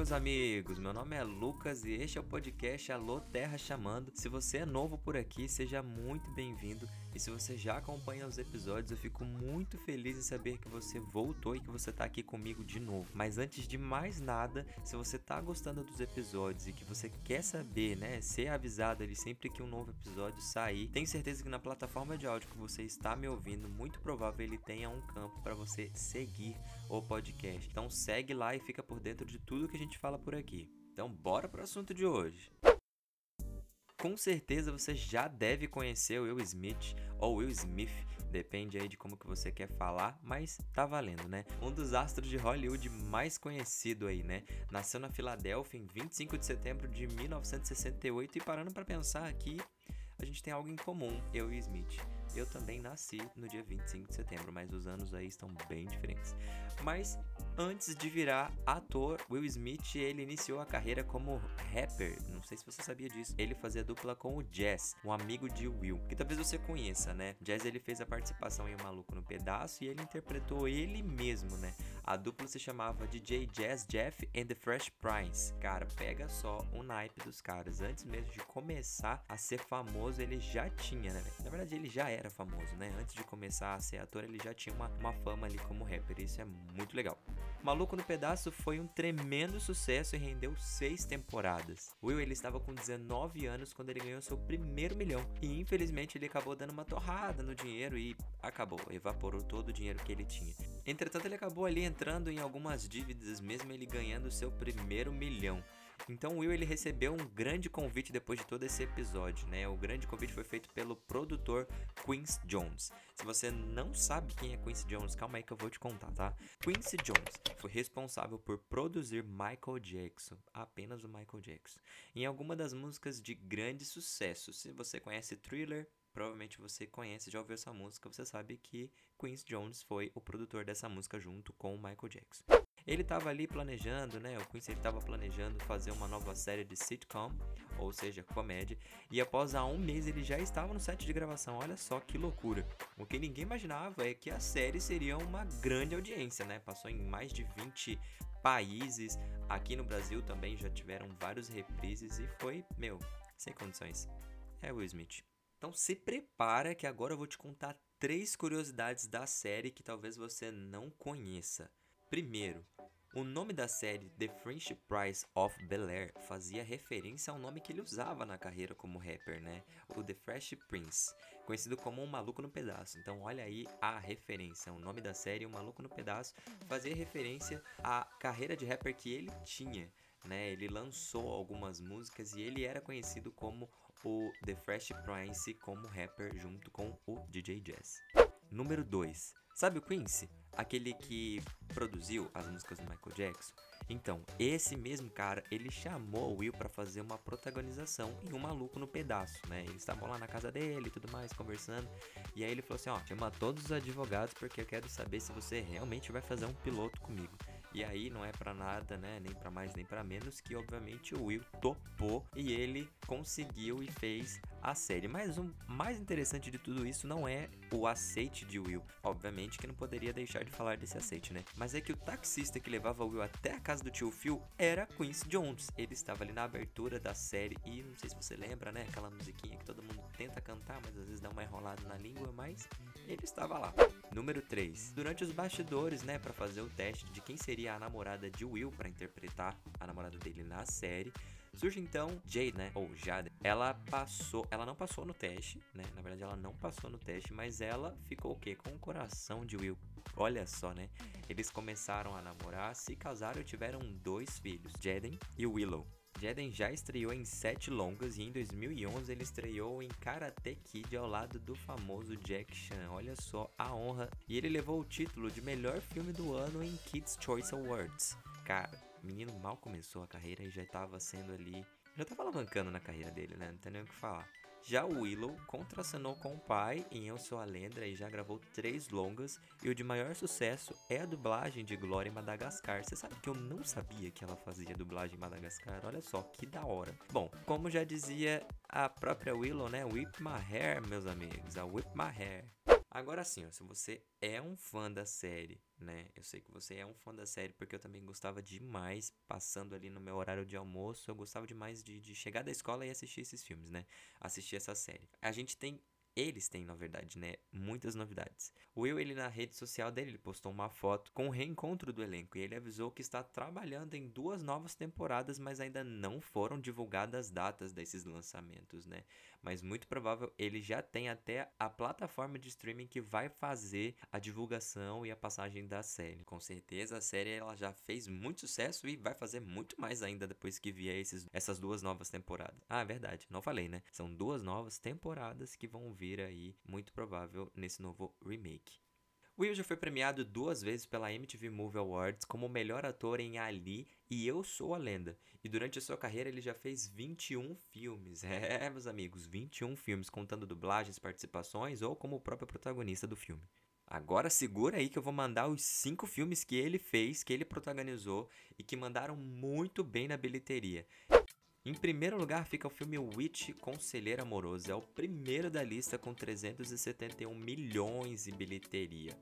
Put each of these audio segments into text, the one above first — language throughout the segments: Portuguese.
Meus amigos, meu nome é Lucas e este é o podcast Alô Terra Chamando. Se você é novo por aqui, seja muito bem-vindo. E se você já acompanha os episódios, eu fico muito feliz em saber que você voltou e que você está aqui comigo de novo. Mas antes de mais nada, se você está gostando dos episódios e que você quer saber, né, ser avisado ali sempre que um novo episódio sair, tenho certeza que na plataforma de áudio que você está me ouvindo, muito provável ele tenha um campo para você seguir o podcast. Então segue lá e fica por dentro de tudo que a gente fala por aqui. Então, bora pro assunto de hoje. Com certeza você já deve conhecer o Will Smith ou Will Smith, depende aí de como que você quer falar, mas tá valendo, né? Um dos astros de Hollywood mais conhecido aí, né? Nasceu na Filadélfia em 25 de setembro de 1968 e parando para pensar aqui, a gente tem algo em comum, eu e Smith. Eu também nasci no dia 25 de setembro, mas os anos aí estão bem diferentes. Mas antes de virar ator, Will Smith ele iniciou a carreira como rapper. Não sei se você sabia disso. Ele fazia dupla com o Jazz, um amigo de Will, que talvez você conheça, né? Jazz ele fez a participação em O Maluco no Pedaço e ele interpretou ele mesmo, né? A dupla se chamava DJ Jazz Jeff and the Fresh Prince. Cara, pega só o naipe dos caras. Antes mesmo de começar a ser famoso, ele já tinha, né? Na verdade, ele já era era famoso, né? Antes de começar a ser ator, ele já tinha uma, uma fama ali como rapper. Isso é muito legal. Maluco no Pedaço foi um tremendo sucesso e rendeu seis temporadas. Will ele estava com 19 anos quando ele ganhou seu primeiro milhão e infelizmente ele acabou dando uma torrada no dinheiro e acabou, evaporou todo o dinheiro que ele tinha. Entretanto, ele acabou ali entrando em algumas dívidas mesmo ele ganhando seu primeiro milhão. Então Will ele recebeu um grande convite depois de todo esse episódio, né? O grande convite foi feito pelo produtor Quincy Jones. Se você não sabe quem é Quincy Jones, calma aí que eu vou te contar, tá? Quincy Jones foi responsável por produzir Michael Jackson, apenas o Michael Jackson, em alguma das músicas de grande sucesso. Se você conhece Thriller, provavelmente você conhece, já ouviu essa música, você sabe que Quincy Jones foi o produtor dessa música junto com o Michael Jackson. Ele estava ali planejando, né? O Quincy estava planejando fazer uma nova série de sitcom, ou seja, comédia, e após há um mês ele já estava no set de gravação. Olha só que loucura! O que ninguém imaginava é que a série seria uma grande audiência, né? Passou em mais de 20 países. Aqui no Brasil também já tiveram vários reprises e foi, meu, sem condições. É Will Smith. Então se prepara que agora eu vou te contar três curiosidades da série que talvez você não conheça. Primeiro, o nome da série The French Prince of Bel-Air fazia referência ao nome que ele usava na carreira como rapper, né? O The Fresh Prince, conhecido como Um Maluco no Pedaço. Então olha aí a referência, o nome da série Um Maluco no Pedaço fazia referência à carreira de rapper que ele tinha, né? Ele lançou algumas músicas e ele era conhecido como o The Fresh Prince como rapper junto com o DJ Jazz. Número 2. Sabe o Quincy? Aquele que produziu as músicas do Michael Jackson? Então, esse mesmo cara, ele chamou o Will para fazer uma protagonização em Um Maluco no Pedaço, né? Eles estavam lá na casa dele e tudo mais, conversando. E aí ele falou assim, ó, chama todos os advogados porque eu quero saber se você realmente vai fazer um piloto comigo. E aí não é para nada, né? Nem para mais nem para menos que obviamente o Will topou e ele conseguiu e fez a série. Mas o mais interessante de tudo isso não é o aceite de Will. Obviamente que não poderia deixar de falar desse aceite, né? Mas é que o taxista que levava Will até a casa do tio Phil era Quincy Jones. Ele estava ali na abertura da série e não sei se você lembra, né? Aquela musiquinha que todo mundo tenta cantar, mas às vezes dá uma enrolada na língua, mas ele estava lá. Número 3. Durante os bastidores, né, para fazer o teste de quem seria a namorada de Will para interpretar a namorada dele na série, surge então Jade, né, ou Jade. Ela passou, ela não passou no teste, né? Na verdade, ela não passou no teste, mas ela ficou o quê? Com o coração de Will. Olha só, né? Eles começaram a namorar, se casaram e tiveram dois filhos, Jaden e Willow. Jaden já estreou em sete longas e em 2011 ele estreou em Karate Kid ao lado do famoso Jack Chan. Olha só a honra. E ele levou o título de melhor filme do ano em Kids Choice Awards. Cara, o menino mal começou a carreira e já estava sendo ali. Já estava alavancando na carreira dele, né? Não tem nem o que falar. Já o Willow contracenou com o pai em Eu Sou a e já gravou três longas, e o de maior sucesso é a dublagem de Glória em Madagascar. Você sabe que eu não sabia que ela fazia dublagem em Madagascar? Olha só, que da hora. Bom, como já dizia a própria Willow, né? Whip my hair, meus amigos, a Whip my hair. Agora sim, ó, se você é um fã da série né? Eu sei que você é um fã da série, porque eu também gostava demais, passando ali no meu horário de almoço, eu gostava demais de, de chegar da escola e assistir esses filmes, né? Assistir essa série. A gente tem eles têm, na verdade, né, muitas novidades. O Will, ele na rede social dele, ele postou uma foto com o reencontro do elenco e ele avisou que está trabalhando em duas novas temporadas, mas ainda não foram divulgadas as datas desses lançamentos, né? Mas muito provável ele já tem até a plataforma de streaming que vai fazer a divulgação e a passagem da série. Com certeza a série ela já fez muito sucesso e vai fazer muito mais ainda depois que vier esses, essas duas novas temporadas. Ah, é verdade, não falei, né? São duas novas temporadas que vão vir aí, muito provável, nesse novo remake. Will já foi premiado duas vezes pela MTV Movie Awards como melhor ator em Ali e Eu Sou a Lenda. E durante a sua carreira ele já fez 21 filmes. É, meus amigos, 21 filmes, contando dublagens, participações ou como o próprio protagonista do filme. Agora segura aí que eu vou mandar os cinco filmes que ele fez, que ele protagonizou e que mandaram muito bem na bilheteria. Em primeiro lugar fica o filme Witch Conselheiro Amoroso, é o primeiro da lista com 371 milhões de bilheteria.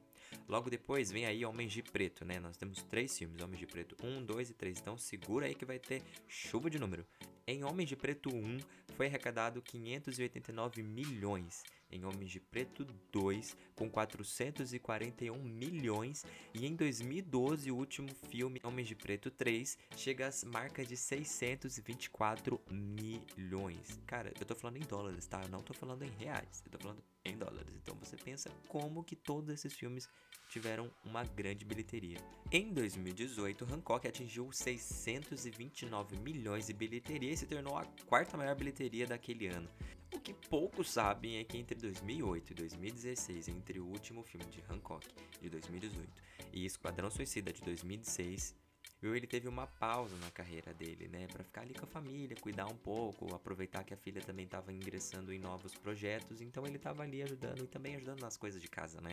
Logo depois vem aí Homens de Preto, né? Nós temos três filmes, Homens de Preto 1, 2 e 3. Então segura aí que vai ter chuva de número. Em Homens de Preto 1 foi arrecadado 589 milhões em Homens de Preto 2, com 441 milhões, e em 2012 o último filme Homens de Preto 3 chega às marcas de 624 milhões. Cara, eu tô falando em dólares, tá? Eu não tô falando em reais, eu tô falando em dólares. Então você pensa como que todos esses filmes tiveram uma grande bilheteria. Em 2018, Hancock atingiu 629 milhões de bilheteria e se tornou a quarta maior bilheteria daquele ano. O que poucos sabem é que entre 2008 e 2016, entre o último filme de Hancock, de 2018, e Esquadrão Suicida, de 2016, Will ele teve uma pausa na carreira dele, né, para ficar ali com a família, cuidar um pouco, aproveitar que a filha também estava ingressando em novos projetos, então ele estava ali ajudando e também ajudando nas coisas de casa, né?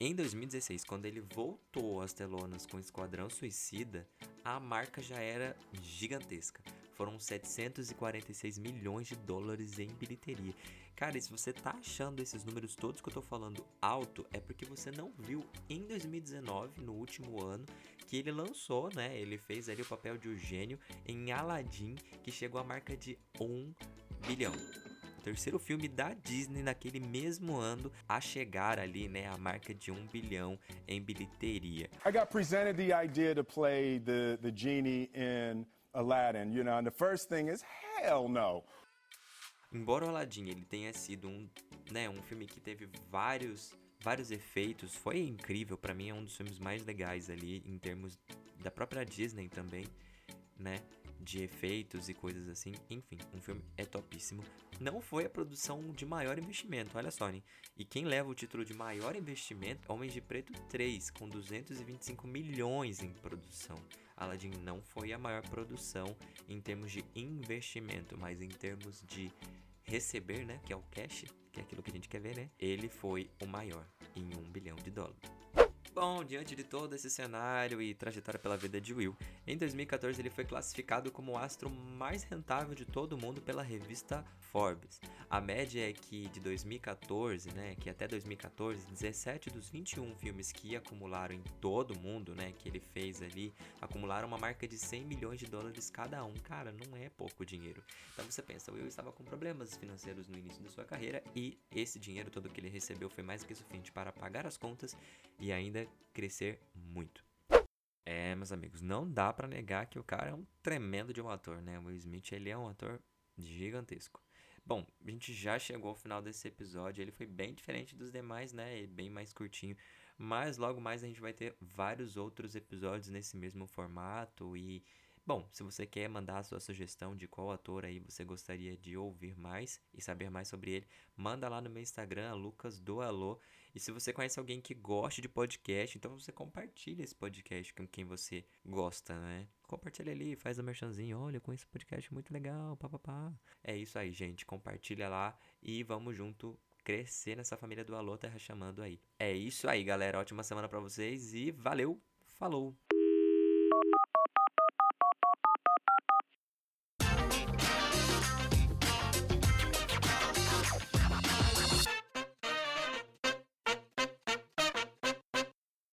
Em 2016, quando ele voltou às telonas com Esquadrão Suicida, a marca já era gigantesca. Foram 746 milhões de dólares em bilheteria. Cara, e se você tá achando esses números todos que eu tô falando alto, é porque você não viu em 2019, no último ano, que ele lançou, né? Ele fez ali o papel de Eugênio em Aladdin, que chegou à marca de 1 bilhão terceiro filme da Disney naquele mesmo ano a chegar ali, né, a marca de um bilhão em bilheteria. I got presented the idea to play the the genie in Aladdin, you know, and the first thing is hell no. Embora o Aladdin ele tenha sido um, né, um filme que teve vários vários efeitos, foi incrível, para mim é um dos filmes mais legais ali em termos da própria Disney também, né? De efeitos e coisas assim. Enfim, um filme é topíssimo. Não foi a produção de maior investimento, olha só, né? E quem leva o título de maior investimento é Homens de Preto 3, com 225 milhões em produção. Aladdin não foi a maior produção em termos de investimento, mas em termos de receber, né? Que é o cash, que é aquilo que a gente quer ver, né? Ele foi o maior, em um bilhão de dólares. Bom, diante de todo esse cenário e trajetória pela vida de Will, em 2014 ele foi classificado como o astro mais rentável de todo mundo pela revista Forbes. A média é que de 2014, né, que até 2014, 17 dos 21 filmes que acumularam em todo mundo, né, que ele fez ali, acumularam uma marca de 100 milhões de dólares cada um. Cara, não é pouco dinheiro. Então você pensa, Will estava com problemas financeiros no início da sua carreira e esse dinheiro todo que ele recebeu foi mais que suficiente para pagar as contas e ainda crescer muito. É, meus amigos, não dá para negar que o cara é um tremendo de um ator, né? O Will Smith, ele é um ator gigantesco. Bom, a gente já chegou ao final desse episódio, ele foi bem diferente dos demais, né? Bem mais curtinho, mas logo mais a gente vai ter vários outros episódios nesse mesmo formato e Bom, se você quer mandar a sua sugestão de qual ator aí você gostaria de ouvir mais e saber mais sobre ele, manda lá no meu Instagram, Lucas do Alô. E se você conhece alguém que goste de podcast, então você compartilha esse podcast com quem você gosta, né? Compartilha ali, faz o um merchanzinho, olha, com esse podcast muito legal, papapá. É isso aí, gente, compartilha lá e vamos junto crescer nessa família do Alô Terra chamando aí. É isso aí, galera, ótima semana para vocês e valeu, falou!